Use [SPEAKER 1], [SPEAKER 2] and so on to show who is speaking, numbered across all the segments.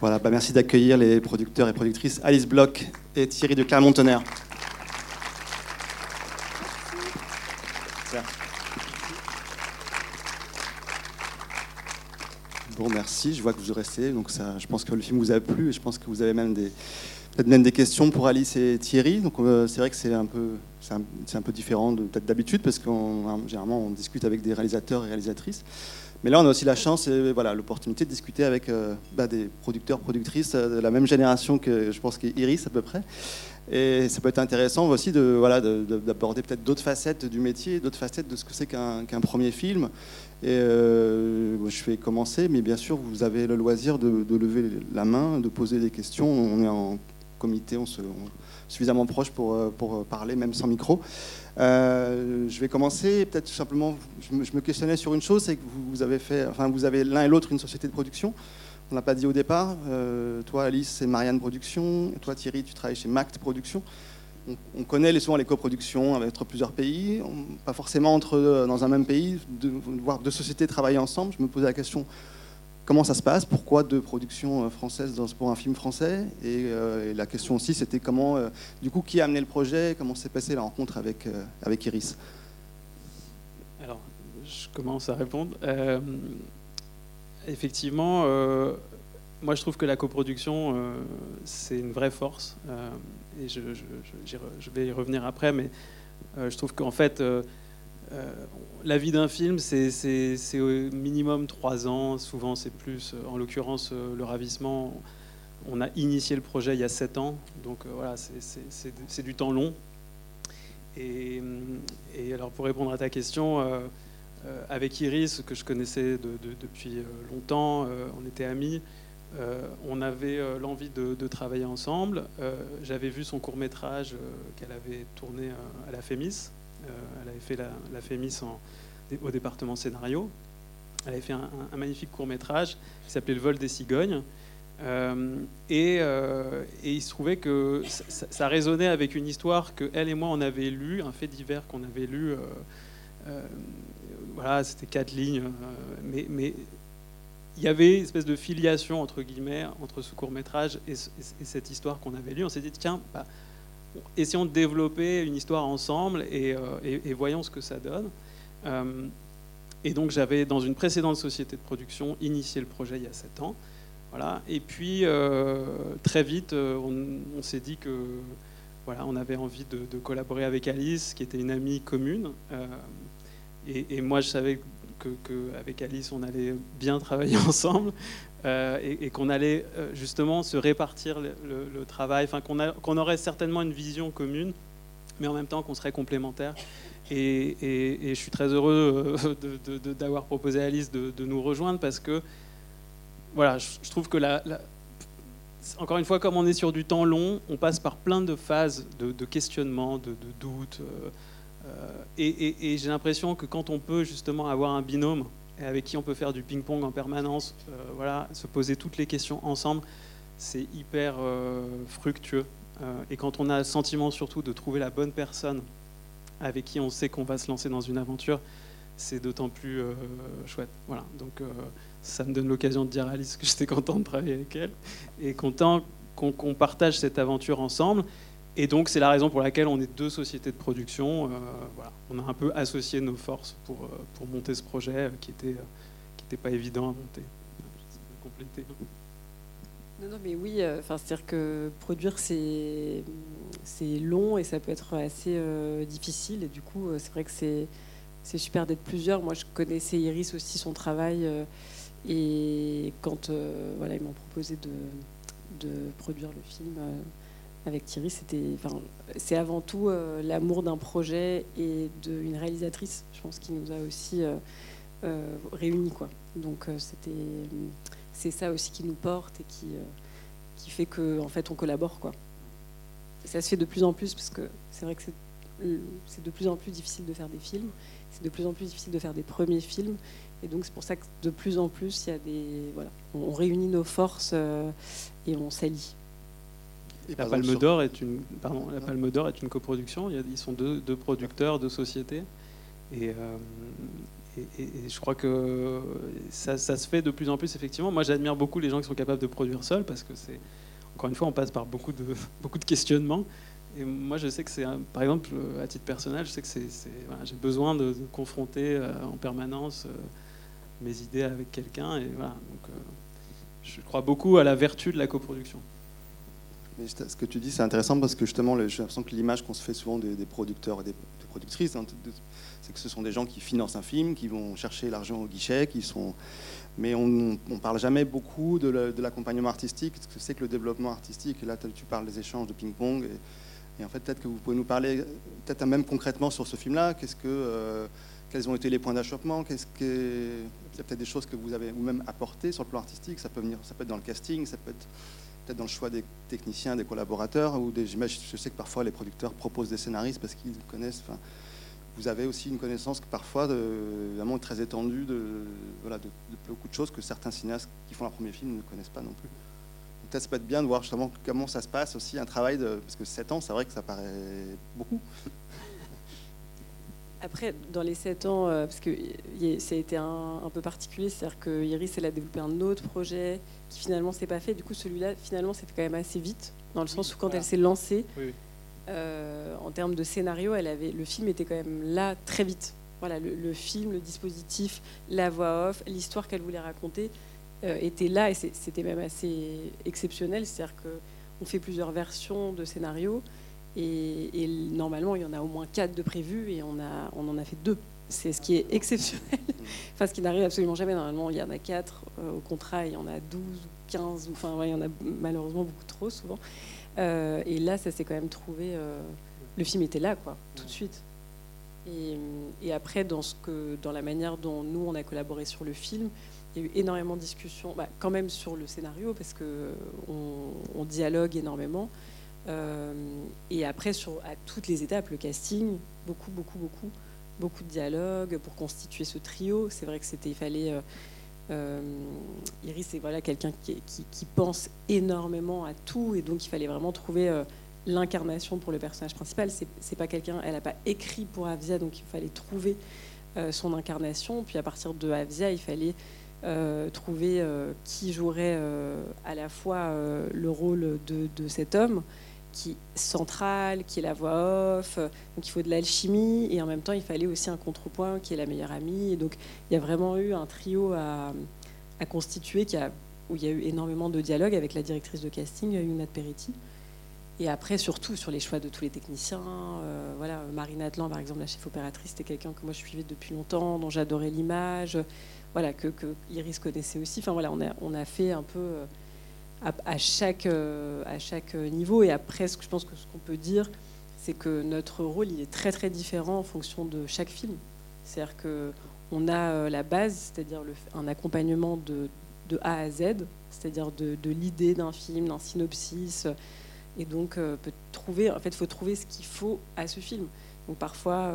[SPEAKER 1] Voilà, bah merci d'accueillir les producteurs et productrices Alice Bloch et Thierry de Clermont-Tonnerre. Bon, merci. Je vois que vous restez. Donc ça, je pense que le film vous a plu et je pense que vous avez même des, peut-être même des questions pour Alice et Thierry. Donc euh, c'est vrai que c'est un peu, c'est un, un, peu différent d'habitude parce qu'on généralement on discute avec des réalisateurs et réalisatrices. Mais là, on a aussi la chance et voilà, l'opportunité de discuter avec euh, bah, des producteurs, productrices euh, de la même génération que je pense qu'Iris à peu près. Et ça peut être intéressant aussi de, voilà, d'aborder peut-être d'autres facettes du métier, d'autres facettes de ce que c'est qu'un, premier film. Et euh, je vais commencer, mais bien sûr, vous avez le loisir de, lever la main, de poser des questions. On est en comité, on se, suffisamment proche pour, pour parler, même sans micro. Euh, je vais commencer, peut-être simplement, je me, questionnais sur une chose, c'est que vous, avez l'un et l'autre une société de production. On l'a pas dit au départ. Euh, toi, Alice, c'est Marianne Production. Toi, Thierry, tu travailles chez Mact Production. On, connaît les, souvent les coproductions avec plusieurs pays, pas forcément entre, dans un même pays, de, voir deux sociétés travailler ensemble. Je me posais la question comment ça se passe, pourquoi deux productions euh, françaises pour un film français, euh, et, la question aussi c'était comment, euh, du coup, qui a amené le projet, comment s'est passée la rencontre avec, Iris?
[SPEAKER 2] Alors, je commence à répondre. effectivement, moi je trouve que la coproduction, c'est une vraie force, et je, je, vais y revenir après, mais je trouve qu'en fait, la vie d'un film, c'est au minimum trois ans, souvent c'est plus. En l'occurrence, euh, Le Ravissement, on a initié le projet il y a sept ans, donc euh, voilà, c'est du temps long. Et, alors pour répondre à ta question, avec Iris, que je connaissais depuis longtemps, on était amis, on avait l'envie de, travailler ensemble. J'avais vu son court métrage qu'elle avait tourné à la FEMIS, euh, elle avait fait la, la au département scénario. Elle avait fait un, magnifique court métrage qui s'appelait Le vol des cigognes. Euh, euh, et, il se trouvait que ça, résonnait avec une histoire que elle et moi on avait lu, un fait divers qu'on avait lu. voilà, c'était quatre lignes, mais, mais, il y avait une espèce de filiation entre guillemets entre ce court métrage et, cette histoire qu'on avait lue. On s'est dit tiens, bah, essayons de développer une histoire ensemble et, euh, voyons ce que ça donne. Euh, et donc j'avais, dans une précédente société de production, initié le projet il y a 7 ans. Voilà. Et puis, euh, très vite, on, s'est dit que voilà, on avait envie de, collaborer avec Alice, qui était une amie commune. Et, moi, je savais qu'avec Alice, on allait bien travailler ensemble. Euh, et, qu'on allait euh, justement se répartir le, travail, enfin qu'on aurait certainement une vision commune, mais en même temps qu'on serait complémentaires. Et, je suis très heureux euh, d'avoir proposé à Alice de, nous rejoindre parce que, voilà, je, trouve que la, encore une fois, comme on est sur du temps long, on passe par plein de phases de, questionnement, de, doutes. et j'ai l'impression que quand on peut justement avoir un binôme, et avec qui on peut faire du ping-pong en permanence, euh, voilà, se poser toutes les questions ensemble, c'est hyper euh, fructueux. Euh, et quand on a le sentiment surtout de trouver la bonne personne avec qui on sait qu'on va se lancer dans une aventure, c'est d'autant plus chouette. Voilà. Donc ça me donne l'occasion de dire à Alice que j'étais content de travailler avec elle et content qu'on partage cette aventure ensemble. Et donc, c'est la raison pour laquelle on est deux sociétés de production. Euh, voilà. On a un peu associé nos forces pour, euh, pour monter ce projet euh, qui n'était qui était pas évident à monter.
[SPEAKER 3] Compléter. Non, non, mais oui, c'est-à-dire que produire, c'est long et ça peut être assez difficile. Et du coup, c'est vrai que c'est super d'être plusieurs. Moi, je connaissais Iris aussi, son travail. et quand voilà, ils m'ont proposé de, de, produire le film avec Thierry, c'était, enfin, c'est avant tout euh, l'amour d'un projet et d'une réalisatrice, je pense, qui nous a aussi euh, euh, réunis. Quoi. Donc c'était, c'est ça aussi qui nous porte et qui, qui fait qu'en en fait on collabore. Quoi. ça se fait de plus en plus parce que c'est vrai que c'est, c'est de plus en plus difficile de faire des films, c'est de plus en plus difficile de faire des premiers films. Et donc c'est pour ça que de plus en plus, il y a des, voilà, on, réunit nos forces et on s'allie.
[SPEAKER 2] La Palme d'Or est une, pardon, la Palme d'Or est une coproduction. Ils sont deux, deux producteurs, deux sociétés, et, euh, et, je crois que ça, se fait de plus en plus, effectivement. Moi, j'admire beaucoup les gens qui sont capables de produire seuls, parce que c'est, encore une fois, on passe par beaucoup de, beaucoup de questionnements. Et moi, je sais que c'est, par exemple, à titre personnel, je sais que c'est, j'ai besoin de, confronter euh, en permanence euh, mes idées avec quelqu'un. Et voilà, donc, euh, je crois beaucoup à la vertu de la coproduction.
[SPEAKER 1] Mais ce que tu dis, c'est intéressant parce que justement, j'ai l'impression que l'image qu'on se fait souvent des, producteurs et des, productrices, hein, c'est que ce sont des gens qui financent un film, qui vont chercher l'argent au guichet, qui sont. Mais on ne parle jamais beaucoup de l'accompagnement artistique, ce que c'est que le développement artistique. Et là, tu parles des échanges de ping-pong. Et, en fait, peut-être que vous pouvez nous parler, peut-être même concrètement sur ce film-là. Euh, quels ont été les points d'achoppement Qu'est-ce que, il y a peut-être des choses que vous avez vous-même apportées sur le plan artistique. Ça peut venir, ça peut être dans le casting, ça peut être dans le choix des techniciens, des collaborateurs, ou des, je sais que parfois les producteurs proposent des scénaristes parce qu'ils connaissent. Enfin, vous avez aussi une connaissance parfois de, vraiment très étendue de, beaucoup de choses que certains cinéastes qui font leur premier film ne connaissent pas non plus. Peut-être ça peut être bien de voir justement comment ça se passe aussi, un travail de... Parce que 7 ans, c'est vrai que ça paraît beaucoup.
[SPEAKER 3] Après, dans les 7 ans, euh, parce que ça a été un, peu particulier, c'est-à-dire que Iris, elle a développé un autre projet qui finalement s'est pas fait. Du coup, celui-là, finalement, c'était quand même assez vite, dans le sens où quand elle s'est lancée, euh, en termes de scénario, elle avait, le film était quand même là très vite. Voilà, le, film, le dispositif, la voix off, l'histoire qu'elle voulait raconter euh, était là et c'était même assez exceptionnel. C'est-à-dire qu'on fait plusieurs versions de scénario et, normalement il y en a au moins quatre de prévus et on, en a fait deux. C'est ce qui est exceptionnel, enfin ce qui n'arrive absolument jamais. Normalement il y en a quatre euh, au contrat, il y en a 12 ou 15, enfin il y en a malheureusement beaucoup trop souvent. Euh, et là, ça s'est quand même trouvé. Euh, le film était là, quoi, tout de suite. Et, après, dans, la manière dont nous, on a collaboré sur le film, il y a eu énormément de discussions, bah, quand même sur le scénario, parce qu'on on dialogue énormément. Euh, et après, à toutes les étapes, le casting, beaucoup, beaucoup, beaucoup, beaucoup de dialogue pour constituer ce trio. C'est vrai que c'était, il fallait euh, Iris, c'est voilà, quelqu'un qui, pense énormément à tout, et donc il fallait vraiment trouver euh, l'incarnation pour le personnage principal. C'est pas quelqu'un, elle n'a pas écrit pour Avia, donc il fallait trouver euh, son incarnation. Puis à partir de Avia, il fallait trouver qui jouerait à la fois le rôle de cet homme qui est centrale, qui est la voix off. Donc il faut de l'alchimie et en même temps il fallait aussi un contrepoint qui est la meilleure amie. Donc il y a vraiment eu un trio à, constituer où il y a eu énormément de dialogue avec la directrice de casting, Yunat Peretti. Et après, surtout sur les choix de tous les techniciens. Euh, voilà, Marine Atlan, par exemple, la chef opératrice, c'était quelqu'un que moi je suivais depuis longtemps, dont j'adorais l'image, voilà, que, que, Iris connaissait aussi. Enfin voilà, on a, on a fait un peu à, chaque, euh, à chaque niveau. Et après, ce que je pense que ce qu'on peut dire, c'est que notre rôle il est très très différent en fonction de chaque film. C'est-à-dire qu'on a euh, la base, c'est-à-dire un accompagnement de, de, A à Z, c'est-à-dire de, de l'idée d'un film, d'un synopsis. Et donc, euh, peut trouver, en fait, il faut trouver ce qu'il faut à ce film. Donc, parfois,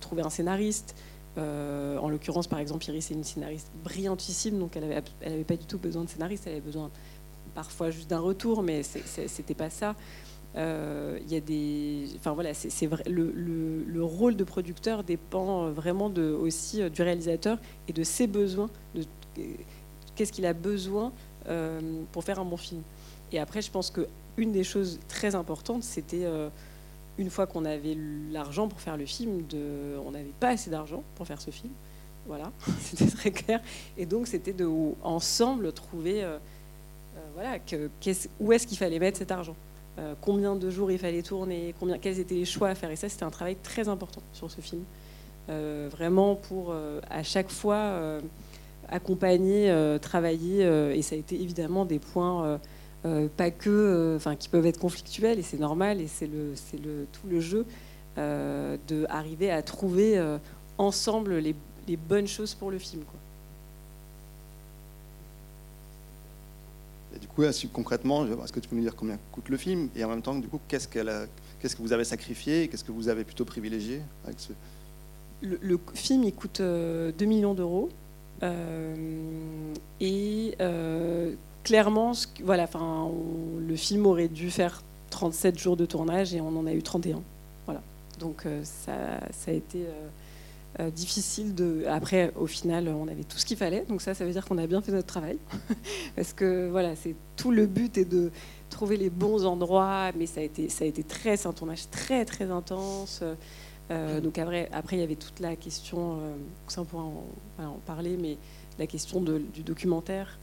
[SPEAKER 3] trouver un scénariste. en l'occurrence, par exemple, Iris est une scénariste brillantissime, donc elle n'avait elle avait pas du tout besoin de scénariste, elle avait besoin parfois juste d'un retour, mais c'était pas ça. Euh, il y a des, enfin voilà, c'est vrai. Le, le, rôle de producteur dépend vraiment aussi euh, du réalisateur et de ses besoins, de qu'est-ce qu'il a besoin euh, pour faire un bon film. Et après, je pense que une des choses très importantes, c'était une fois qu'on avait l'argent pour faire le film, de, on n'avait pas assez d'argent pour faire ce film. Voilà, c'était très clair. Et donc, c'était de ensemble trouver voilà, où est-ce qu'il fallait mettre cet argent? Euh, Combien de jours il fallait tourner combien, Quels étaient les choix à faire? Et ça, c'était un travail très important sur ce film. Euh, vraiment pour, euh, à chaque fois, accompagner, travailler. et ça a été évidemment des points, pas que, enfin, qui peuvent être conflictuels, et c'est normal, et c'est le, tout le jeu, d'arriver à trouver ensemble les, bonnes choses pour le film.
[SPEAKER 1] Du coup, concrètement, est-ce que tu peux nous dire combien coûte le film Et en même temps, du coup, qu'est-ce, que vous avez sacrifié Qu'est-ce que vous avez plutôt privilégié avec ce...
[SPEAKER 3] le, film, il coûte 2 euh, millions d'euros. Euh, et euh, clairement, voilà, le film aurait dû faire 37 jours de tournage et on en a eu 31. Voilà. Donc ça a été euh, difficile de. Après, au final, on avait tout ce qu'il fallait, donc ça, ça veut dire qu'on a bien fait notre travail, parce que voilà, c'est tout le but est de trouver les bons endroits, mais ça a été, ça a été très, c'est un tournage très très intense. Euh, donc après, après, il y avait toute la question, euh, ça on pourra en, parler, mais la question du documentaire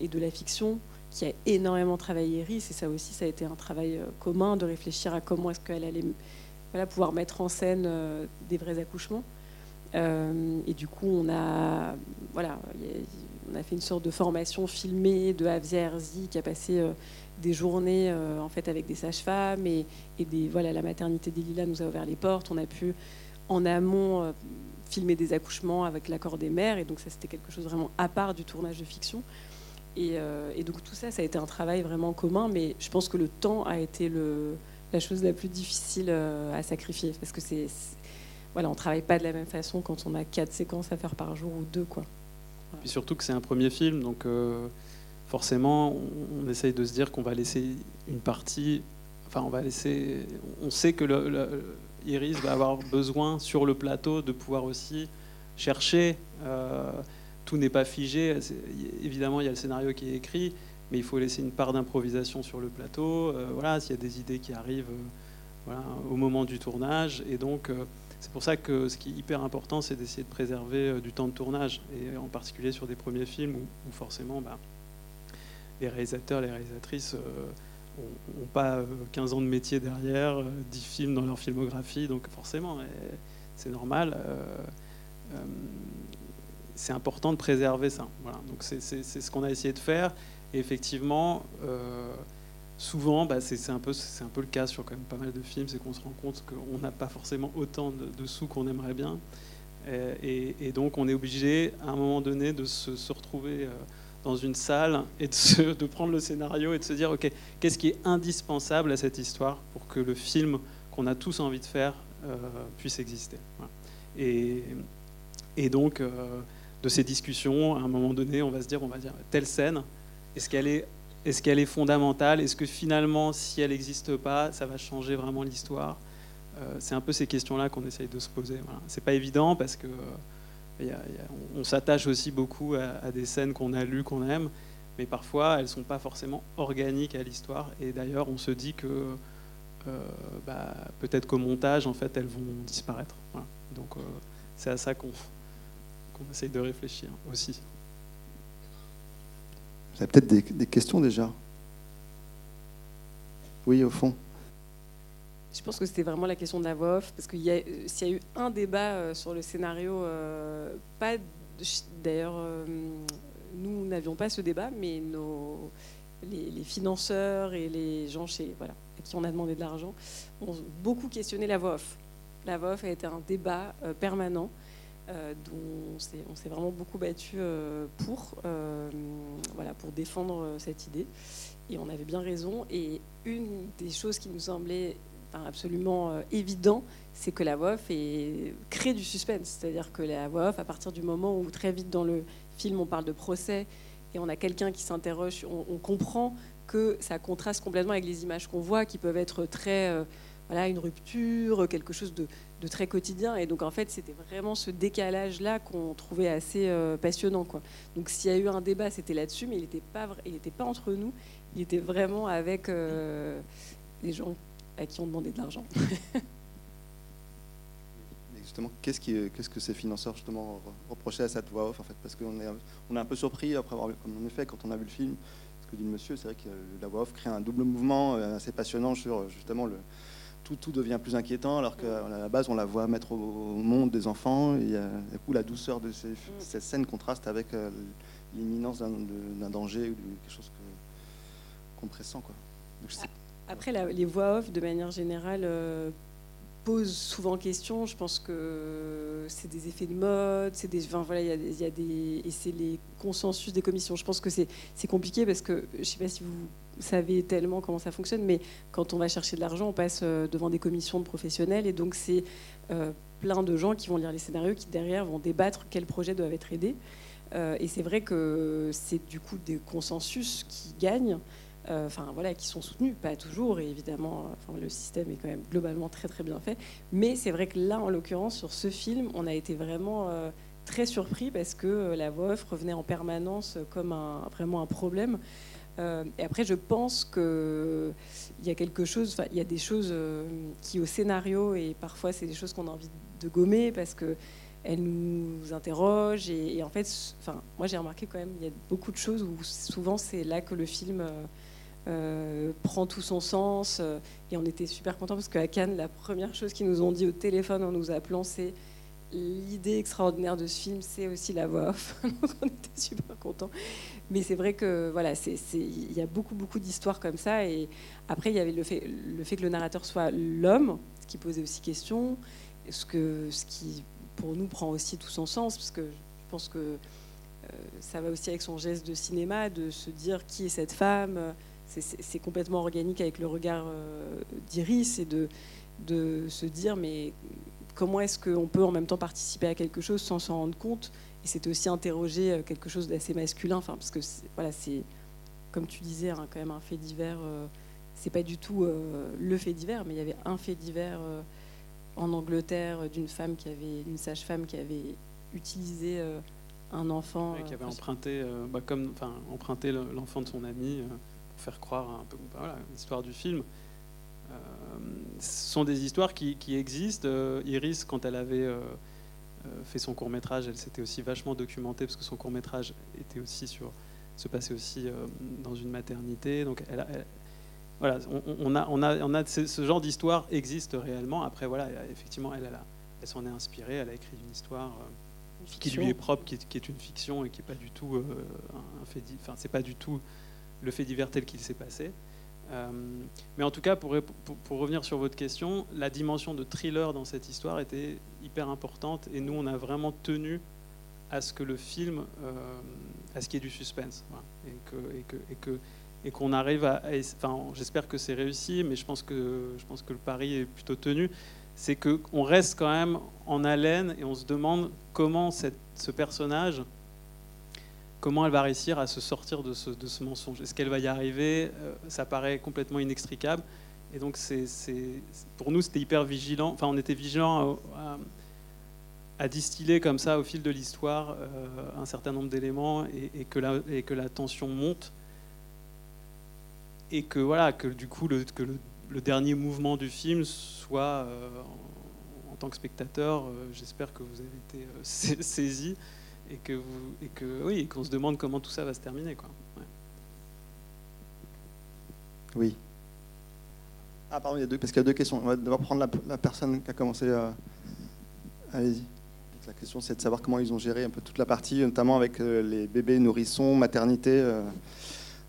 [SPEAKER 3] et de la fiction qui a énormément travaillé Iris, et ça aussi, ça a été un travail commun de réfléchir à comment est-ce qu'elle allait voilà, pouvoir mettre en scène des vrais accouchements. Euh, et du coup, on a, voilà, on a fait une sorte de formation filmée de Avia qui a passé euh, des journées euh, en fait avec des sages-femmes et, et, des, voilà, la maternité des Lilas nous a ouvert les portes. On a pu en amont filmer des accouchements avec l'accord des mères et donc ça c'était quelque chose vraiment à part du tournage de fiction. Et, et, donc tout ça, ça a été un travail vraiment commun, mais je pense que le temps a été le, la chose la plus difficile à sacrifier parce que c'est voilà, on travaille pas de la même façon quand on a quatre séquences à faire par jour ou deux. Quoi.
[SPEAKER 2] Puis surtout que c'est un premier film, donc euh, forcément, on, essaye de se dire qu'on va laisser une partie. Enfin, on va laisser. On sait que Iris va avoir besoin sur le plateau de pouvoir aussi chercher. Euh, tout n'est pas figé. Évidemment, il y a le scénario qui est écrit, mais il faut laisser une part d'improvisation sur le plateau. Euh, voilà, s'il y a des idées qui arrivent au moment du tournage, et donc c'est pour ça que ce qui est hyper important, c'est d'essayer de préserver euh, du temps de tournage, et en particulier sur des premiers films où, forcément bah, les réalisateurs, les réalisatrices n'ont euh, pas 15 euh, ans de métier derrière, 10 films dans leur filmographie, donc forcément, c'est normal. c'est important de préserver ça. Donc c'est ce qu'on a essayé de faire. Et effectivement, souvent, bah, c'est un, peu, le cas sur quand même pas mal de films, c'est qu'on se rend compte qu'on n'a pas forcément autant de, sous qu'on aimerait bien. Et, donc on est obligé à un moment donné de se, retrouver euh, dans une salle et de, prendre le scénario et de se dire, OK, qu'est-ce qui est indispensable à cette histoire pour que le film qu'on a tous envie de faire euh, puisse exister. Et, donc, euh, de ces discussions, à un moment donné, on va se dire, on va dire, telle scène, est-ce qu'elle est est-ce qu'elle est fondamentale? Est-ce que finalement, si elle n'existe pas, ça va changer vraiment l'histoire? Euh, C'est un peu ces questions-là qu'on essaye de se poser. C'est pas évident parce que euh, on, s'attache aussi beaucoup à, des scènes qu'on a lues, qu'on aime, mais parfois elles sont pas forcément organiques à l'histoire. Et d'ailleurs, on se dit que euh, bah, peut-être qu'au montage, en fait, elles vont disparaître. Donc c'est à ça qu'on essaye de réfléchir aussi.
[SPEAKER 1] Vous avez peut-être des, questions déjà Oui, au fond.
[SPEAKER 3] Je pense que c'était vraiment la question de la voix off, parce a, s'il y a eu un débat euh, sur le scénario, euh, pas d'ailleurs, euh, nous n'avions pas ce débat, mais les, financeurs et les gens chez, voilà, à qui on a demandé de l'argent ont beaucoup questionné la voix off. La voix a été un débat permanent. Euh, dont on s'est vraiment beaucoup battu euh, pour, euh, pour défendre cette idée. Et on avait bien raison. Et une des choses qui nous semblait absolument évident, c'est que la voix off crée du suspense. C'est-à-dire que la voix off, à partir du moment où très vite dans le film on parle de procès et on a quelqu'un qui s'interroge, on, comprend que ça contraste complètement avec les images qu'on voit, qui peuvent être très, voilà, une rupture, quelque chose de, de très quotidien. Et donc, en fait, c'était vraiment ce décalage-là qu'on trouvait assez euh, passionnant. Quoi. Donc, s'il y a eu un débat, c'était là-dessus, mais il n'était pas, il pas entre nous. Il était vraiment avec euh, les gens à qui on demandait de l'argent.
[SPEAKER 1] justement, qu'est-ce, qui, qu'est-ce que ces financeurs justement reprochaient à cette voix off en fait? Parce qu'on est, on est un peu surpris après avoir comme en effet, quand on a vu le film, ce que dit le monsieur, c'est vrai que la voix off crée un double mouvement euh, assez passionnant sur justement le tout, devient plus inquiétant, alors qu'à la base, on la voit mettre au, monde des enfants. Et euh, du coup, la douceur de ces, cette scène contraste avec euh, l'imminence d'un danger ou quelque chose qu'on pressent. Quoi.
[SPEAKER 3] Après, les voix off, de manière générale, euh, posent souvent question. Je pense que c'est des effets de mode, c'est des, voilà, il y, y, a des, et c'est les consensus des commissions. Je pense que c'est compliqué parce que je ne sais pas si vous savez tellement comment ça fonctionne, mais quand on va chercher de l'argent, on passe euh, devant des commissions de professionnels, et donc c'est euh, plein de gens qui vont lire les scénarios, qui derrière vont débattre quels projets doivent être aidés. Euh, et c'est vrai que c'est du coup des consensus qui gagnent. voilà, qui sont soutenus, pas toujours, et évidemment, le système est quand même globalement très très bien fait. Mais c'est vrai que là, en l'occurrence, sur ce film, on a été vraiment très surpris parce que la voix off revenait en permanence comme un, vraiment un problème. Et après, je pense qu'il y a quelque chose, il y a des choses qui au scénario, et parfois c'est des choses qu'on a envie de gommer parce que elle nous interroge et, en fait, moi j'ai remarqué quand même, il y a beaucoup de choses où souvent c'est là que le film euh, euh, prend tout son sens euh, et on était super contents parce qu'à Cannes, la première chose qu'ils nous ont dit au téléphone en nous appelant, c'est l'idée extraordinaire de ce film, c'est aussi la voix off. On était super contents. Mais c'est vrai que voilà, il y a beaucoup beaucoup d'histoires comme ça et après il y avait le fait, que le narrateur soit l'homme, ce qui posait aussi question, ce que ce qui pour nous prend aussi tout son sens, parce que je pense que euh, ça va aussi avec son geste de cinéma, de se dire qui est cette femme. C'est complètement organique avec le regard euh, d'Iris et de, de se dire mais comment est-ce qu'on peut en même temps participer à quelque chose sans s'en rendre compte Et c'était aussi interroger euh, quelque chose d'assez masculin, enfin, parce que voilà, c'est comme tu disais, hein, quand même un fait divers. c'est pas du tout le fait divers, mais il y avait un fait divers en Angleterre d'une femme qui avait, une sage-femme qui avait utilisé euh, un enfant.
[SPEAKER 2] qui avait euh, emprunté, euh, bah, comme, emprunté l'enfant de son ami pour faire croire un peu voilà, l'histoire du film. Ce sont des histoires qui, existent. Iris, quand elle avait fait son court métrage, elle s'était aussi vachement documentée parce que son court métrage était aussi sur, se passait aussi dans une maternité. Donc elle, elle, voilà, on, a, on, a, on a ce, genre d'histoire existe réellement. Après, voilà, effectivement, elle, elle, s'en est inspirée, elle a écrit une histoire euh, qui lui est propre, qui est, une fiction et qui n'est pas du tout euh, un fait, enfin, c'est pas du tout le fait divers tel qu'il s'est passé. Euh, mais en tout cas, pour, pour, revenir sur votre question, la dimension de thriller dans cette histoire était hyper importante et nous, on a vraiment tenu à ce que le film, à ce qu'il y ait du suspense, que, et que, et que et arrive à. Enfin, j'espère que c'est réussi, mais je pense que, je pense que le pari est plutôt tenu. C'est qu'on reste quand même en haleine et on se demande comment ce personnage, comment elle va réussir à se sortir de ce, mensonge. Est-ce qu'elle va y arriver? Euh, Ça paraît complètement inextricable. Et donc, pour nous, c'était hyper vigilant. Enfin, on était vigilant à, distiller comme ça, au fil de l'histoire, euh, un certain nombre d'éléments et, que la, tension monte et que voilà que du coup le, que le, dernier mouvement du film soit euh, en, tant que spectateur j'espère que vous avez été saisi et que vous et que oui qu'on se demande comment tout ça va se terminer quoi
[SPEAKER 1] oui ah pardon il y a deux parce qu'il y a deux questions on va devoir prendre la, personne qui a commencé allez-y la question c'est de savoir comment ils ont géré un peu toute la partie notamment avec les bébés nourrissons maternité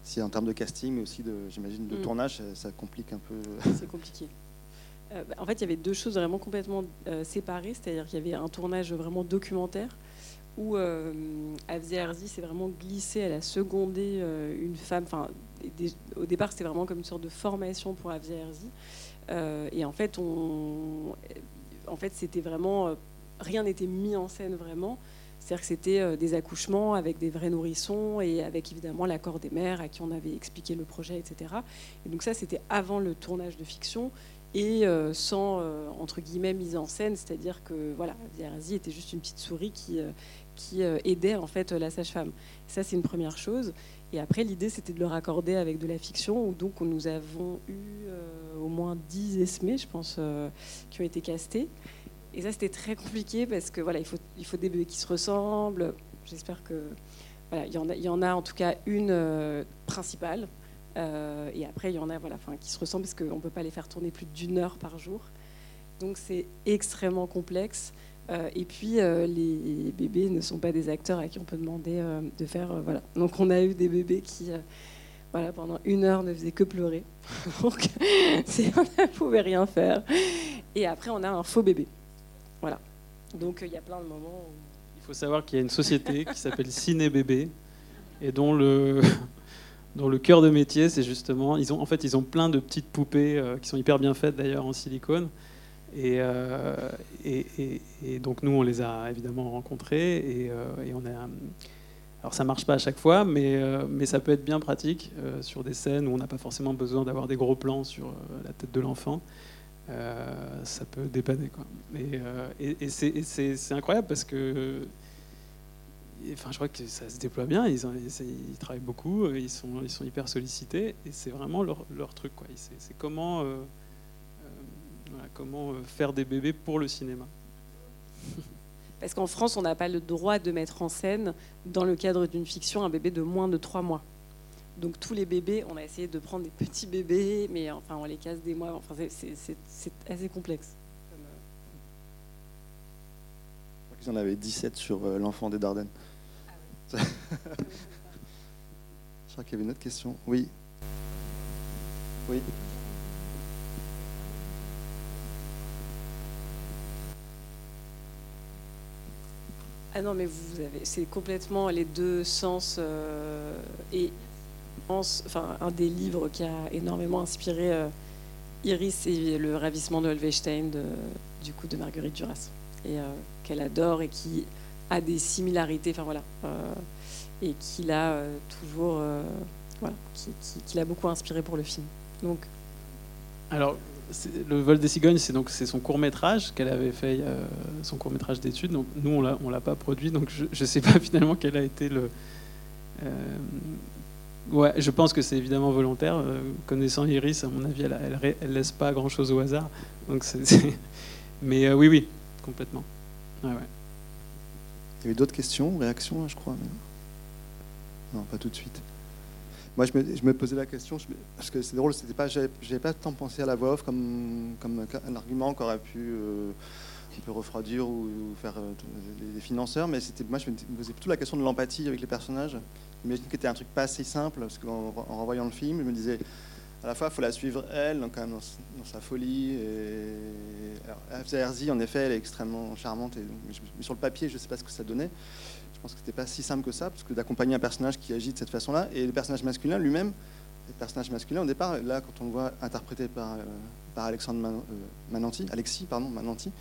[SPEAKER 1] si en termes de casting, mais aussi, de, j'imagine, de mm. tournage, ça, complique un peu.
[SPEAKER 3] C'est compliqué. Euh, bah, en fait, il y avait deux choses vraiment complètement euh, séparées, c'est-à-dire qu'il y avait un tournage vraiment documentaire où euh, Avzi s'est vraiment glissé, elle a secondé euh, une femme. Enfin, au départ, c'était vraiment comme une sorte de formation pour Avzi et en fait, on, en fait, c'était vraiment rien n'était mis en scène vraiment. C'est-à-dire que c'était euh, des accouchements avec des vrais nourrissons et avec évidemment l'accord des mères à qui on avait expliqué le projet, etc. Et donc ça, c'était avant le tournage de fiction et euh, sans, euh, entre guillemets, mise en scène. C'est-à-dire que voilà, Diarazi était juste une petite souris qui, qui aidait en fait la sage-femme. Ça, c'est une première chose. Et après, l'idée, c'était de le raccorder avec de la fiction, où donc nous avons eu au moins 10 esmés, je pense, qui ont été castés. Et ça, c'était très compliqué parce que voilà, il faut, il faut des bébés qui se ressemblent. J'espère que voilà, il y en a, il y en a en tout cas une euh, principale. Euh, et après, il y en a voilà, qui se ressemblent parce qu'on ne peut pas les faire tourner plus d'une heure par jour. Donc c'est extrêmement complexe. Euh, et puis les bébés ne sont pas des acteurs à qui on peut demander de faire. voilà. Donc on a eu des bébés qui voilà, pendant une heure ne faisaient que pleurer. Donc on ne pouvait rien faire. Et après on a un faux bébé. Voilà. Donc il y a plein de moments où...
[SPEAKER 2] Il faut savoir qu'il y a une société qui s'appelle Ciné Bébé et dont le, dont le cœur de métier, c'est justement, ils ont, en fait, ils ont plein de petites poupées euh, qui sont hyper bien faites d'ailleurs en silicone. Euh, et, donc nous, on les a évidemment rencontrées et, euh, on a Alors ça marche pas à chaque fois, mais, euh, mais ça peut être bien pratique sur des scènes où on n'a pas forcément besoin d'avoir des gros plans sur la tête de l'enfant. ça peut dépanner. Quoi. Et, et, c'est incroyable parce que enfin, je crois que ça se déploie bien, ils, ils, travaillent beaucoup, ils sont, ils sont hyper sollicités, et c'est vraiment leur, leur, truc. C'est comment, comment faire des bébés pour le cinéma.
[SPEAKER 3] Parce qu'en France, on n'a pas le droit de mettre en scène, dans le cadre d'une fiction, un bébé de moins de 3 mois. Donc tous les bébés, on a essayé de prendre des petits bébés, mais enfin on les casse des mois. Enfin, c'est assez complexe.
[SPEAKER 1] Ils en avaient 17 sur euh, l'enfant des Dardennes. Ah Je crois qu'il y avait une autre question. Oui. Oui.
[SPEAKER 3] Ah non, mais vous avez, c'est complètement les deux sens euh, et enfin un des livres qui a énormément inspiré euh, Iris et le ravissement de Holstein du coup de Marguerite Duras et euh, qu'elle adore et qui a des similarités, enfin voilà, et qui l'a toujours, voilà, qui, qui l'a beaucoup inspiré pour le film. Donc.
[SPEAKER 2] Alors, le vol des cigognes, c'est donc c'est son court métrage qu'elle avait fait, euh, son court métrage d'études. Donc nous, on l'a, on l'a pas produit, donc je ne sais pas finalement quel a été le. Euh, ouais, je pense que c'est évidemment volontaire. Euh, connaissant Iris, à mon avis, elle, elle, laisse pas grand chose au hasard. Donc mais oui, oui, complètement. ouais.
[SPEAKER 1] Il y avait d'autres questions, réactions, je crois. Non, pas tout de suite. Moi, je me, posais la question, parce que c'est drôle, c'était pas, j'avais pas tant pensé à la voix off comme, comme un argument qu'aurait pu euh, un peu refroidir ou, faire euh, les, financeurs, mais c'était, moi, je me posais plutôt la question de l'empathie avec les personnages. J'imagine que c'était un truc pas assez simple, parce qu'en en revoyant le film, je me disais, à la fois, il faut la suivre elle, quand même dans, sa folie. Et... Alors, en effet, elle est extrêmement charmante, et mais sur le papier, je ne sais pas ce que ça donnait. Je pense que c'était pas si simple que ça, parce que d'accompagner un personnage qui agit de cette façon-là, et le personnage masculin lui-même, le personnage masculin au départ, là quand on le voit interprété par, euh, par Alexandre euh, Mananti, Alexis pardon, Mananti,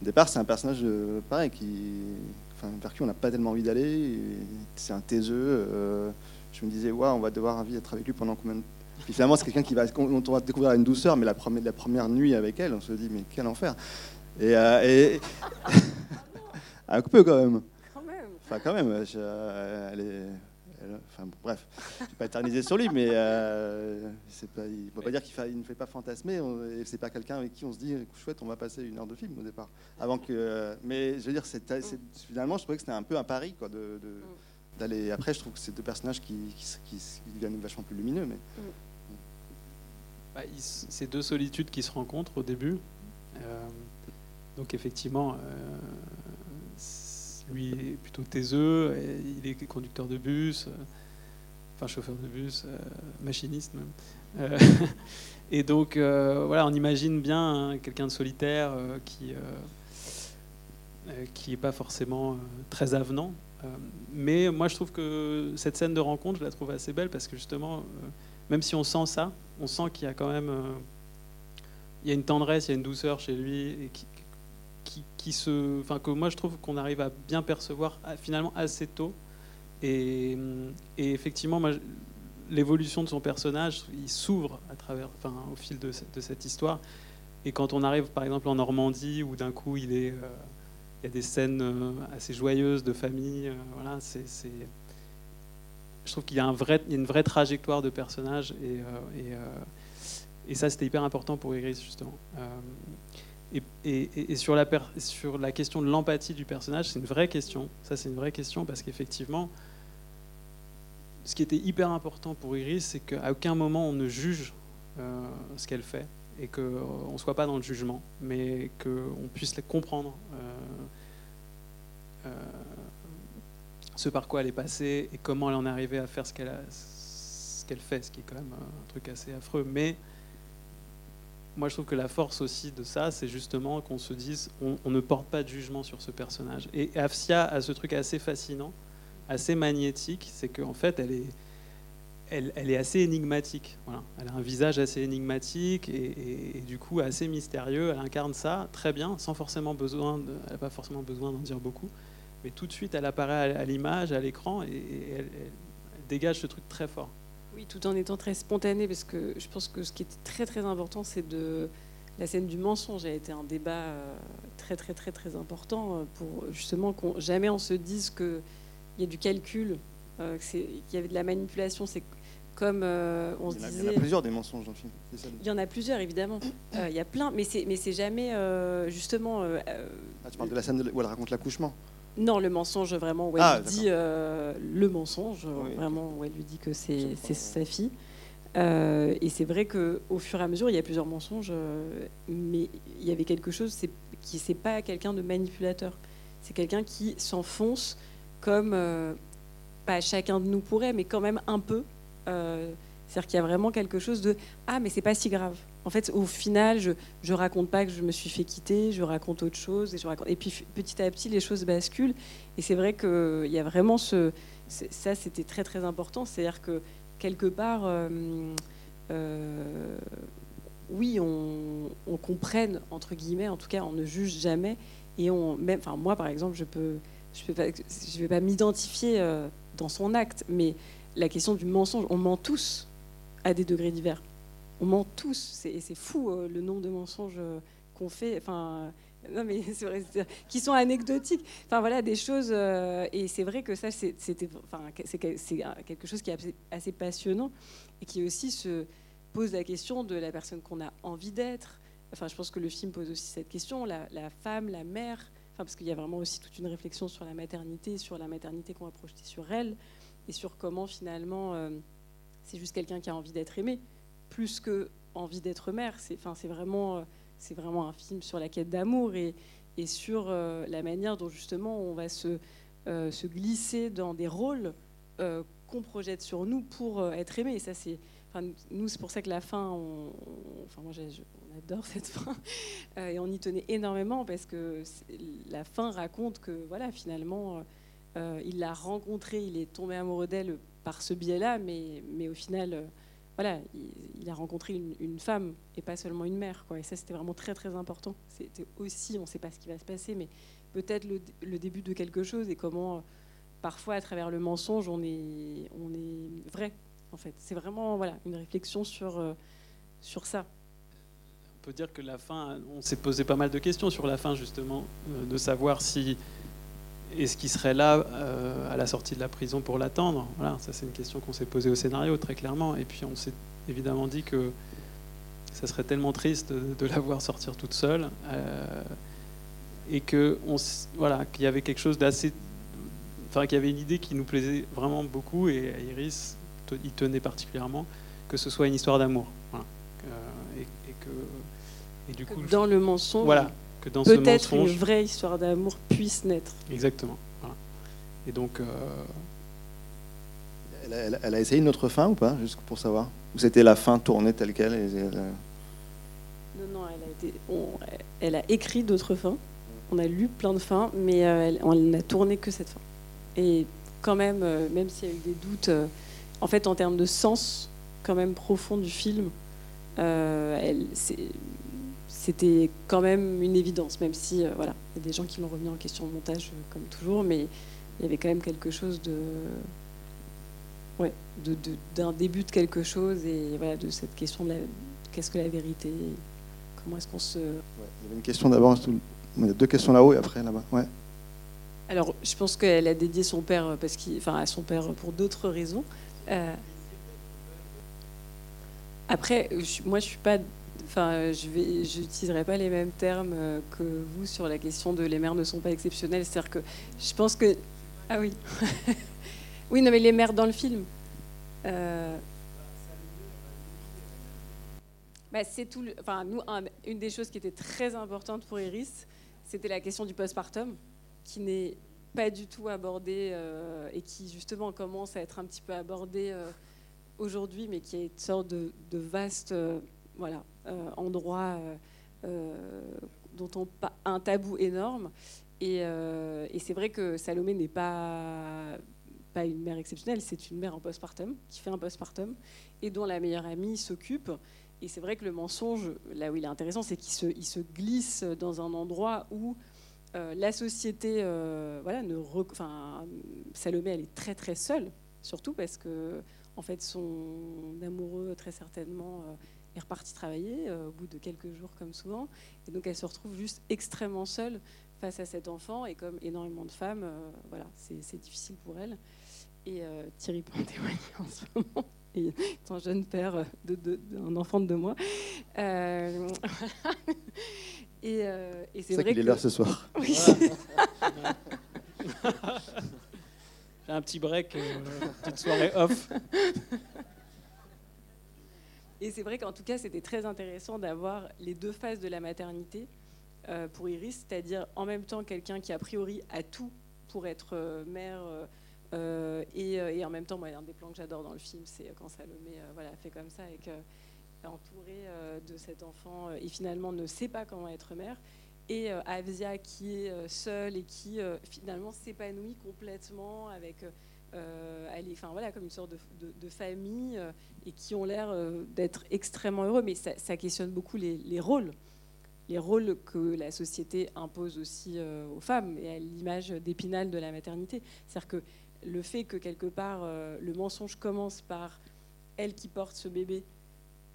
[SPEAKER 1] au départ c'est un personnage euh, pareil qui, enfin, vers qui on n'a pas tellement envie d'aller, c'est un taiseux. je me disais, ouais, on va devoir envie d'être avec lui pendant combien de puis finalement, c'est quelqu'un qui va, on va découvrir une douceur, mais la première, nuit avec elle, on se dit, mais quel enfer. Et, et... un peu quand même. Enfin, quand même, euh, elle est. enfin, bref, je ne vais pas éterniser sur lui, mais euh, pas, il ne peut pas dire qu'il ne fait pas fantasmer. Et c'est pas quelqu'un avec qui on se dit, chouette, on va passer une heure de film au départ. Avant que, mais je veux dire, c'est, finalement, je trouvais que c'était un peu un pari, quoi, de, d'aller. Après, je trouve que c'est deux personnages qui, qui, deviennent vachement plus lumineux, mais.
[SPEAKER 2] Bah, c'est deux solitudes qui se rencontrent au début. Euh, donc effectivement, lui est plutôt taiseux, il est conducteur de bus, euh, enfin chauffeur de bus, euh, machiniste même. Euh, et donc voilà, on imagine bien quelqu'un de solitaire qui qui n'est pas forcément très avenant. mais moi, je trouve que cette scène de rencontre, je la trouve assez belle parce que justement, même si on sent ça, on sent qu'il y a quand même il y a une tendresse, il y a une douceur chez lui et qui, que moi je trouve qu'on arrive à bien percevoir finalement assez tôt. Et, effectivement, l'évolution de son personnage, il s'ouvre au fil de, cette histoire. Et quand on arrive, par exemple, en Normandie, où d'un coup il euh, y a des scènes euh, assez joyeuses de famille, euh, voilà, je trouve qu'il y a, une vraie trajectoire de personnage et ça c'était hyper important pour Iris justement. Et, sur, la question de l'empathie du personnage, c'est une vraie question. Ça, c'est une vraie question parce qu'effectivement, ce qui était hyper important pour Iris, c'est qu'à aucun moment on ne juge euh, ce qu'elle fait et qu'on euh, ne soit pas dans le jugement, mais qu'on puisse comprendre euh, ce par quoi elle est passée et comment elle en est arrivée à faire ce qu'elle ce qu'elle fait, ce qui est quand même un truc assez affreux. Mais moi je trouve que la force aussi de ça, c'est justement qu'on se dise, on, ne porte pas de jugement sur ce personnage. Et Afsia a ce truc assez fascinant, assez magnétique, c'est qu'en fait, elle est, assez énigmatique. Voilà. Elle a un visage assez énigmatique et, du coup assez mystérieux. Elle incarne ça très bien, sans forcément besoin, elle n'a pas forcément besoin d'en dire beaucoup. mais tout de suite, elle apparaît à, l'image, à l'écran, et, elle, dégage ce truc très fort.
[SPEAKER 3] Oui, tout en étant très spontanée, parce que je pense que ce qui était très très important, c'est de la scène du mensonge a été un débat euh, très très très très important euh, pour justement qu'on jamais on se dise qu'il y a du calcul, euh, qu'il y avait de la manipulation. C'est comme on se disait.
[SPEAKER 1] Il y en a plusieurs des mensonges dans le film.
[SPEAKER 3] Il y en a plusieurs évidemment. il y a plein, mais c'est mais c'est jamais justement.
[SPEAKER 1] Ah, tu parles de la scène où elle raconte l'accouchement.
[SPEAKER 3] Non, le mensonge vraiment où elle ah, lui dit le mensonge, vraiment où elle lui dit que c'est sa fille. Euh, et c'est vrai qu'au fur et à mesure, il y a plusieurs mensonges, euh, mais il y avait quelque chose qui c'est pas quelqu'un de manipulateur. C'est quelqu'un qui s'enfonce comme euh, pas chacun de nous pourrait, mais quand même un peu. C'est-à-dire qu'il y a vraiment quelque chose de ah mais c'est pas si grave. En fait, au final, je je raconte pas que je me suis fait quitter, je raconte autre chose et puis petit à petit, les choses basculent. Et c'est vrai qu'il y a vraiment ce ça, c'était très très important. C'est-à-dire que quelque part, euh, euh, oui, on, comprenne, entre guillemets, en tout cas, on ne juge jamais. Et on, moi, par exemple, je peux, je peux vais pas m'identifier euh, dans son acte, mais la question du mensonge, on ment tous à des degrés divers. On ment tous, et c'est fou le nombre de mensonges qu'on fait. Enfin, vrai, qui sont anecdotiques. Enfin voilà des choses euh, et c'est vrai que ça c'est quelque chose qui est assez passionnant et qui aussi se pose la question de la personne qu'on a envie d'être. Enfin je pense que le film pose aussi cette question, la, femme, la mère. Enfin parce qu'il y a vraiment aussi toute une réflexion sur la maternité, sur la maternité qu'on va projeter sur elle et sur comment finalement euh, c'est juste quelqu'un qui a envie d'être aimé plus que envie d'être mère. Euh, c'est vraiment un film sur la quête d'amour et, sur euh, la manière dont justement on va se, euh, se glisser dans des rôles qu'on projette sur nous pour être aimé. Et ça, c'est, nous, c'est pour ça que la fin, on, enfin, moi, on adore cette fin et on y tenait énormément parce que la fin raconte que voilà, finalement, il l'a rencontrée, il est tombé amoureux d'elle par ce biais-là, mais au final voilà, il, a rencontré une, femme et pas seulement une mère. Quoi. Et ça, c'était vraiment très très important. C'était aussi, on ne sait pas ce qui va se passer, mais peut-être le, début de quelque chose et comment, parfois, à travers le mensonge, on est, on est vrai. En fait, c'est vraiment voilà une réflexion sur euh, sur ça.
[SPEAKER 2] On peut dire que la fin, on s'est posé pas mal de questions sur la fin justement, euh, de savoir si est-ce qu'il serait là euh, à la sortie de la prison pour l'attendre Voilà, ça c'est une question qu'on s'est posée au scénario très clairement. Et puis on s'est évidemment dit que ça serait tellement triste de, la voir sortir toute seule euh, et que on, voilà qu'il y avait quelque chose d'assez, enfin qu'il y avait une idée qui nous plaisait vraiment beaucoup et à Iris y tenait particulièrement que ce soit une histoire d'amour. Voilà. Euh, et, que
[SPEAKER 3] et du coup dans le mensonge. Voilà peut-être une vraie histoire d'amour puisse naître.
[SPEAKER 2] Exactement. Et donc. Euh,
[SPEAKER 1] elle, a, essayé une autre fin ou pas, juste pour savoir? Ou c'était la fin tournée telle qu'elle
[SPEAKER 3] Non, non, elle a, été, elle a écrit d'autres fins. On a lu plein de fins, mais euh, elle, on n'a tourné que cette fin. Et quand même, euh, même s'il y a eu des doutes, en fait, en termes de sens quand même profond du film, elle, c'était quand même une évidence, même si euh, voilà, il y a des gens qui l'ont remis en question au montage, euh, comme toujours, mais il y avait quand même quelque chose de, ouais, d'un début de quelque chose et voilà, de cette question de qu'est-ce que la vérité, comment est-ce qu'on se. il
[SPEAKER 1] y avait une question d'abord, il y a deux questions là-haut et après là-bas. Ouais.
[SPEAKER 3] Alors, je pense qu'elle a dédié son père euh, parce qu'il, enfin, à son père pour d'autres raisons. après, moi, je suis pas Enfin, je n'utiliserai pas les mêmes termes euh, que vous sur la question de les mères ne sont pas exceptionnelles. C'est-à-dire que je pense que. Ah oui. oui, non, mais les mères dans le film. Euh, bah, c'est tout. Enfin, nous, une des choses qui était très importante pour Iris, c'était la question du postpartum, qui n'est pas du tout abordée euh, et qui justement commence à être un petit peu abordée aujourd'hui, mais qui est une sorte de vaste voilà, euh, endroit euh, euh, dont on un tabou énorme. Et, c'est vrai que Salomé n'est pas pas une mère exceptionnelle, c'est une mère en postpartum, qui fait un postpartum, et dont la meilleure amie s'occupe. Et c'est vrai que le mensonge, là où il est intéressant, c'est qu'il se, glisse dans un endroit où la société, voilà, ne Salomé, elle est très très seule, surtout parce que en fait, son amoureux, très certainement, est reparti travailler au bout de quelques jours, comme souvent. Et donc, elle se retrouve juste extrêmement seule face à cet enfant. Et comme énormément de femmes, voilà, c'est difficile pour elle. Et Thierry peut en témoigner en ce moment et un jeune père d'un enfant de deux mois. Euh,
[SPEAKER 1] et, euh, et c'est vrai qu'il est là ce soir. Oui.
[SPEAKER 2] J'ai un petit break, euh, petite soirée off.
[SPEAKER 3] Et c'est vrai qu'en tout cas, c'était très intéressant d'avoir les deux phases de la maternité pour Iris, c'est-à-dire en même temps quelqu'un qui a priori a tout pour être mère euh, euh, et, en même temps, moi, un des plans que j'adore dans le film, c'est quand Salomé euh, voilà, fait comme ça et est entourée de cet enfant et finalement ne sait pas comment être mère. Et Avia qui est seule et qui finalement s'épanouit complètement avec est, enfin voilà, comme une sorte de, famille et qui ont l'air d'être extrêmement heureux. Mais ça, questionne beaucoup les, les, rôles, les rôles que la société impose aussi aux femmes et à l'image d'épinal de la maternité. C'est-à-dire que le fait que quelque part euh, le mensonge commence par elle qui porte ce bébé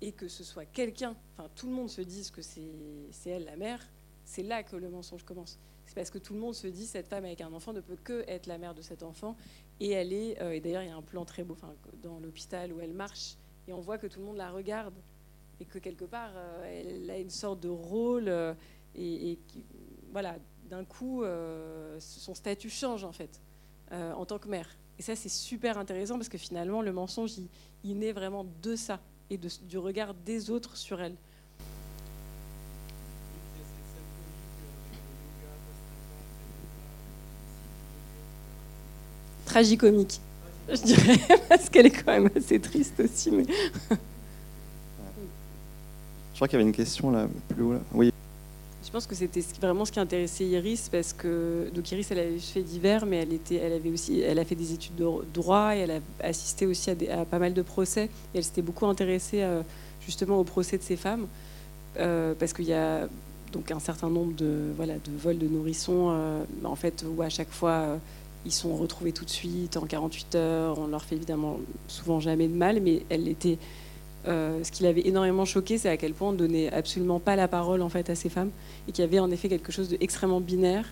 [SPEAKER 3] et que ce soit quelqu'un, enfin tout le monde se dise que c'est elle la mère, c'est là que le mensonge commence. C'est parce que tout le monde se dit cette femme avec un enfant ne peut que être la mère de cet enfant et elle est euh, et d'ailleurs il y a un plan très beau dans l'hôpital où elle marche et on voit que tout le monde la regarde et que quelque part euh, elle a une sorte de rôle et, et, voilà d'un coup son statut change en fait. Euh, en tant que mère. Et ça, c'est super intéressant parce que finalement, le mensonge, il, naît vraiment de ça et du regard des autres sur elle. Tragicomique, je dirais, parce qu'elle est quand même assez triste aussi. Mais... Je
[SPEAKER 1] crois qu'il y avait une question là, plus haut. Là. Oui.
[SPEAKER 3] Je pense que c'était vraiment ce qui intéressait Iris parce que donc Iris elle avait fait divers mais elle était elle avait aussi elle a fait des études de droit et elle a assisté aussi à, pas mal de procès et elle s'était beaucoup intéressée euh, justement au procès de ces femmes euh, parce qu'il y a donc un certain nombre de voilà de vols de nourrissons euh, en fait où à chaque fois ils sont retrouvés tout de suite en 48 heures on leur fait évidemment souvent jamais de mal mais elle était euh, ce qui l'avait énormément choqué, c'est à quel point on ne donnait absolument pas la parole en fait à ces femmes et qu'il y avait en effet quelque chose d'extrêmement binaire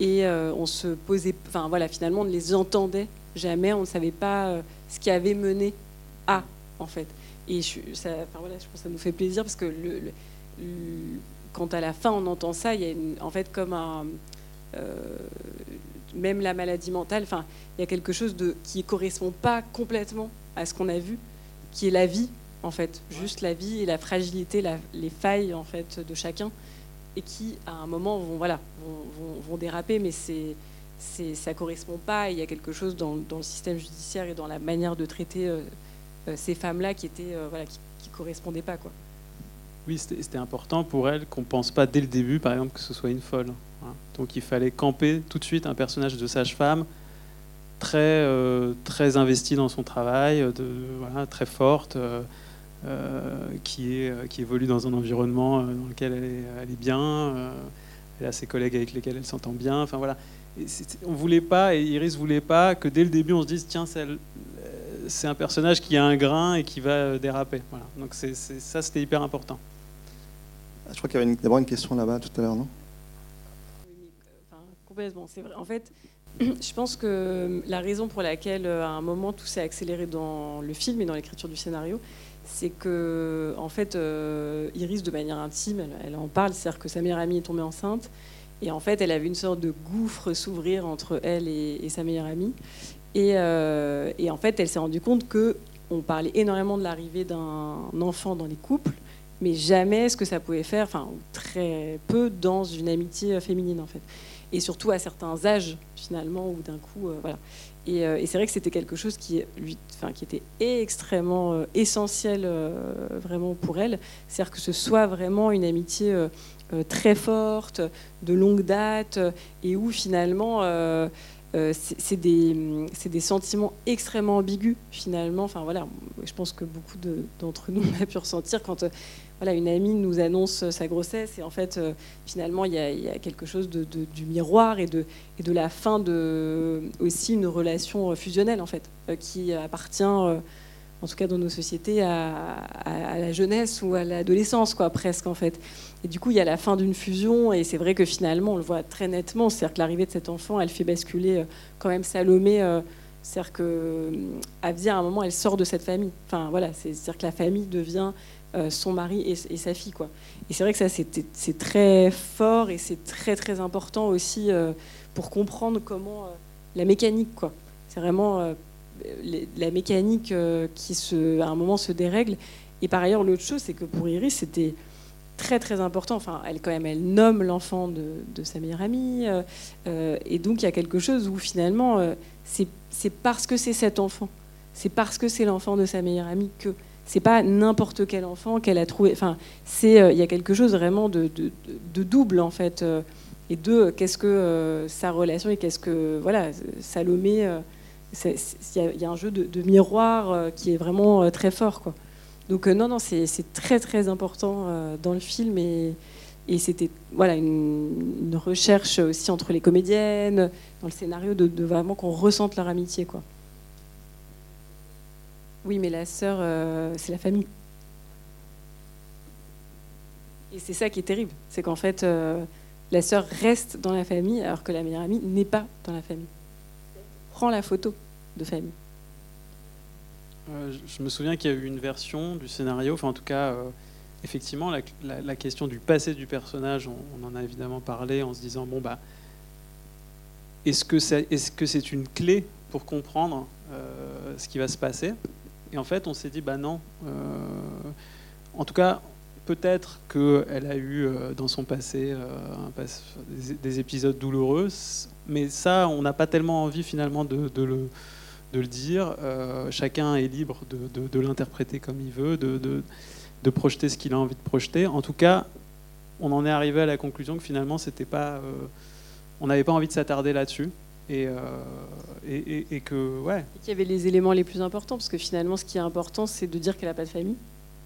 [SPEAKER 3] et euh, on se posait, enfin voilà, finalement on ne les entendait jamais, on ne savait pas euh, ce qui avait mené à en fait. Et je, ça, voilà, je pense que ça nous fait plaisir parce que le, quand à la fin on entend ça, il y a en fait comme un même la maladie mentale, enfin il y a quelque chose de qui correspond pas complètement à ce qu'on a vu, qui est la vie en fait, juste la vie et la fragilité, les failles en fait de chacun, et qui à un moment vont voilà vont, déraper, mais c'est ça correspond pas. Il y a quelque chose dans, le système judiciaire et dans la manière de traiter euh, euh, ces femmes-là qui était euh, voilà qui, qui pas quoi.
[SPEAKER 2] Oui, c'était important pour elle qu'on pense pas dès le début, par exemple, que ce soit une folle. Hein. Donc il fallait camper tout de suite un personnage de sage-femme très très investi dans son travail, très forte. Euh, euh, qui évolue dans un environnement euh, dans lequel elle est, bien, elle a ses collègues avec lesquels elle s'entend bien. Enfin voilà, on voulait pas, et Iris voulait pas que dès le début on se dise tiens c'est un personnage qui a un grain et qui va déraper. Donc ça c'était hyper important.
[SPEAKER 1] Je crois qu'il y avait d'abord une question là-bas tout à l'heure, non?
[SPEAKER 3] En fait, je pense que la raison pour laquelle à un moment tout s'est accéléré dans le film et dans l'écriture du scénario, c'est que en fait euh, Iris de manière intime elle, en parle. C'est-à-dire que sa meilleure amie est tombée enceinte. Et en fait elle avait une sorte de gouffre s'ouvrir entre elle et, sa meilleure amie. Euh, et, en fait elle s'est rendue compte que on parlait énormément de l'arrivée d'un enfant dans les couples mais jamais ce que ça pouvait faire enfin très peu dans une amitié féminine en fait et surtout à certains âges finalement où d'un coup euh, voilà euh, et, c'est vrai que c'était quelque chose qui, lui, enfin, qui était extrêmement euh, essentiel vraiment pour elle. C'est-à-dire que ce soit vraiment une amitié très forte, de longue date, et où finalement c'est des, des, sentiments extrêmement ambigus finalement. Enfin voilà, je pense que beaucoup d'entre nous on a pu ressentir quand voilà, une amie nous annonce sa grossesse et en fait, finalement, il y, a, quelque chose de, du miroir et de, et de la fin de aussi une relation fusionnelle en fait, qui appartient en tout cas dans nos sociétés, à, la jeunesse ou à l'adolescence, quoi, presque en fait. Et du coup, il y a la fin d'une fusion, et c'est vrai que finalement, on le voit très nettement, c'est-à-dire que l'arrivée de cet enfant, elle fait basculer euh, quand même Salomé. Euh, c'est-à-dire qu'à à un moment, elle sort de cette famille. Enfin voilà, c'est-à-dire que la famille devient euh, son mari et, sa fille, quoi. Et c'est vrai que ça, c'est très fort et c'est très très important aussi pour comprendre comment la mécanique, quoi. C'est vraiment la mécanique euh, qui se, à un moment se dérègle. Et par ailleurs, l'autre chose, c'est que pour Iris, c'était très très important. Enfin, elle quand même, elle nomme l'enfant de, sa meilleure amie, euh, euh, et donc il y a quelque chose où finalement, c'est parce que c'est cet enfant, c'est parce que c'est l'enfant de sa meilleure amie que c'est pas n'importe quel enfant qu'elle a trouvé. Enfin, c'est il y a quelque chose vraiment de, de double en fait, et de qu'est-ce que sa relation et qu'est-ce que voilà Salomé il y, a un jeu de, miroir euh, qui est vraiment euh, très fort. Quoi. Donc euh, non, non, c'est très très important dans le film et, c'était voilà une, recherche aussi entre les comédiennes, dans le scénario, de, vraiment qu'on ressente leur amitié. Quoi. Oui, mais la sœur, c'est la famille. Et c'est ça qui est terrible, c'est qu'en fait, la sœur reste dans la famille alors que la meilleure amie n'est pas dans la famille. Prends la photo de famille
[SPEAKER 2] euh, Je me souviens qu'il y a eu une version du scénario, enfin en tout cas, euh, effectivement, la, question du passé du personnage, on, en a évidemment parlé en se disant, bon, bah, est-ce que c'est est -ce c'est une clé pour comprendre euh, ce qui va se passer? Et en fait, on s'est dit, bah non. en tout cas, peut-être qu'elle a eu dans son passé des, épisodes douloureux, mais ça, on n'a pas tellement envie finalement de le de le dire. Euh, chacun est libre de, l'interpréter comme il veut, de, projeter ce qu'il a envie de projeter. En tout cas, on en est arrivé à la conclusion que finalement, c'était pas, euh, on n'avait pas envie de s'attarder là-dessus. Et, euh, et, que, ouais.
[SPEAKER 3] Il y avait les éléments les plus importants, parce que finalement, ce qui est important, c'est de dire qu'elle n'a pas de famille.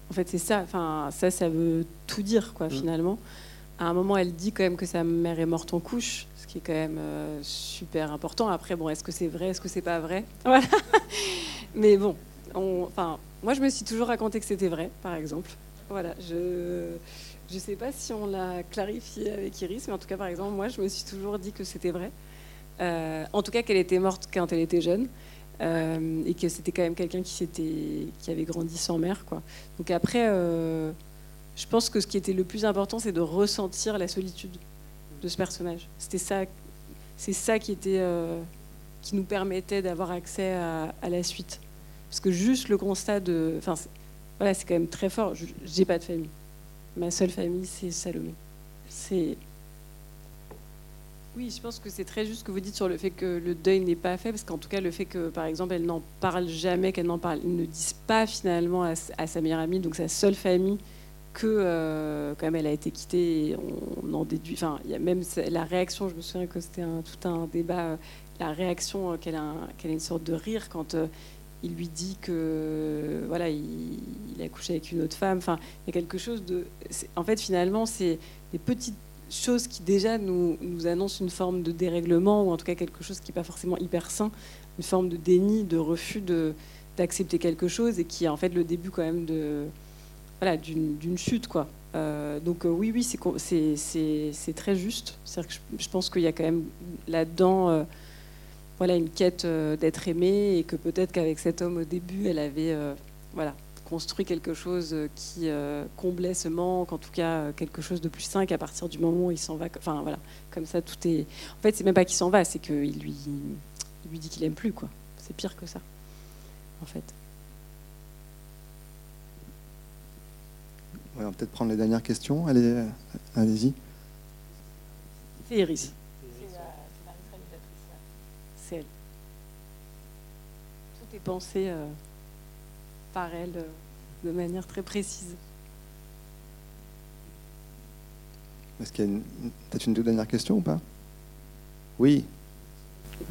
[SPEAKER 3] En fait, c'est ça. Enfin, ça, ça veut tout dire, quoi, mm. finalement. À un moment, elle dit quand même que sa mère est morte en couche qui est quand même euh, super important. Après, bon, est-ce que c'est vrai, est-ce que c'est pas vrai? Voilà. Mais bon, enfin, moi, je me suis toujours raconté que c'était vrai, par exemple. Voilà, je je sais pas si on l'a clarifié avec Iris, mais en tout cas, par exemple, moi, je me suis toujours dit que c'était vrai. Euh, en tout cas, qu'elle était morte quand elle était jeune. Euh, et que c'était quand même quelqu'un qui, qui avait grandi sans mère. Quoi. Donc après, je pense que ce qui était le plus important, c'est de ressentir la solitude de ce personnage. C'était ça, c'est ça qui était, euh, qui nous permettait d'avoir accès à, la suite. Parce que juste le constat de, enfin, voilà, c'est quand même très fort. J'ai pas de famille. Ma seule famille, c'est Salomé. C'est oui, je pense que c'est très juste ce que vous dites sur le fait que le deuil n'est pas fait, parce qu'en tout cas, le fait que, par exemple, elle n'en parle jamais, qu'elle n'en parle, ne disent pas finalement à, à, sa meilleure amie, donc sa seule famille, que euh, quand même elle a été quittée. on, en déduit. Enfin, il y a même la réaction. Je me souviens que c'était tout un débat. Euh, la réaction euh, qu'elle a, qu'elle a une sorte de rire quand il lui dit que voilà, il, a couché avec une autre femme. Enfin, il y a quelque chose de. En fait, finalement, c'est des petites choses qui déjà nous, nous annoncent une forme de dérèglement ou en tout cas quelque chose qui n'est pas forcément hyper sain, une forme de déni, de refus de d'accepter quelque chose et qui est en fait le début quand même de voilà, d'une chute. Quoi. Euh, donc euh, oui, oui, c'est très juste. Que je, pense qu'il y a quand même là-dedans euh, voilà, une quête d'être aimée et que peut-être qu'avec cet homme au début, elle avait voilà, construit quelque chose qui comblait ce manque, en tout cas quelque chose de plus sain qu'à partir du moment où il s'en va. Enfin voilà, comme ça tout est... En fait, c'est même pas qu'il s'en va, c'est qu'il lui, lui dit qu'il aime plus. quoi. C'est pire que ça, en fait.
[SPEAKER 1] On va peut-être prendre les dernières questions. Allez, allez-y.
[SPEAKER 3] C'est Iris. C'est elle. Tout est pensé euh, par elle euh, de manière très précise.
[SPEAKER 1] Est-ce qu'il y a peut-être une dernière question ou pas? Oui.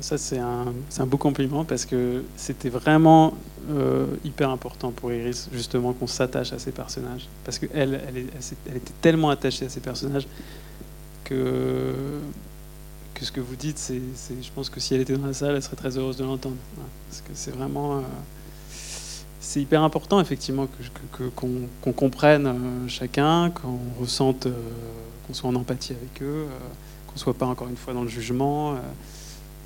[SPEAKER 2] Ça, c'est un, un, beau compliment parce que c'était vraiment euh, hyper important pour Iris, justement, qu'on s'attache à ces personnages. Parce qu'elle, elle, était tellement attachée à ces personnages que, que ce que vous dites, c'est, je pense que si elle était dans la salle, elle serait très heureuse de l'entendre. parce que c'est vraiment. Euh, c'est hyper important, effectivement, que, qu'on, comprenne euh, chacun, qu'on ressente, qu'on soit en empathie avec eux, qu'on soit pas encore une fois dans le jugement.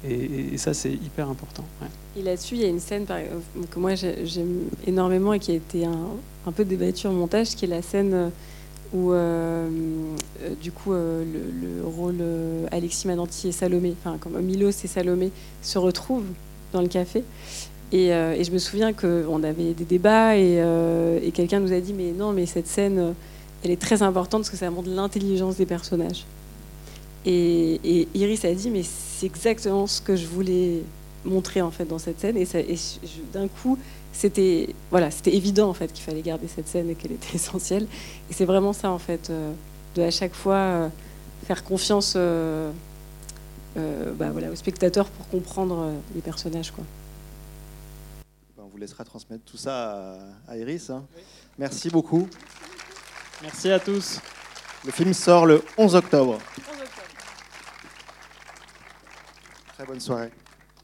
[SPEAKER 2] Et, ça, c'est hyper important.
[SPEAKER 3] Et là-dessus, il y a une scène que moi j'aime énormément et qui a été un, peu débattue en montage, qui est la scène où, euh, euh, du coup, euh, le, rôle Alexis Mananti et Salomé, enfin, comme Milos et Salomé, se retrouvent dans le café. Et, je me souviens qu'on avait des débats et quelqu'un nous a dit Mais non, mais cette scène, elle est très importante parce que ça montre l'intelligence des personnages. Et, Iris a dit, mais c'est exactement ce que je voulais montrer en fait dans cette scène. Et, d'un coup, c'était voilà, c'était évident en fait qu'il fallait garder cette scène et qu'elle était essentielle. Et c'est vraiment ça en fait, euh, de à chaque fois euh, faire confiance euh, bah, voilà, aux spectateurs pour comprendre les personnages. Quoi.
[SPEAKER 1] Ben, on vous laissera transmettre tout ça à, Iris. Hein. Merci beaucoup.
[SPEAKER 2] Merci à tous.
[SPEAKER 1] Le film sort le 11 octobre. Très bonne soirée.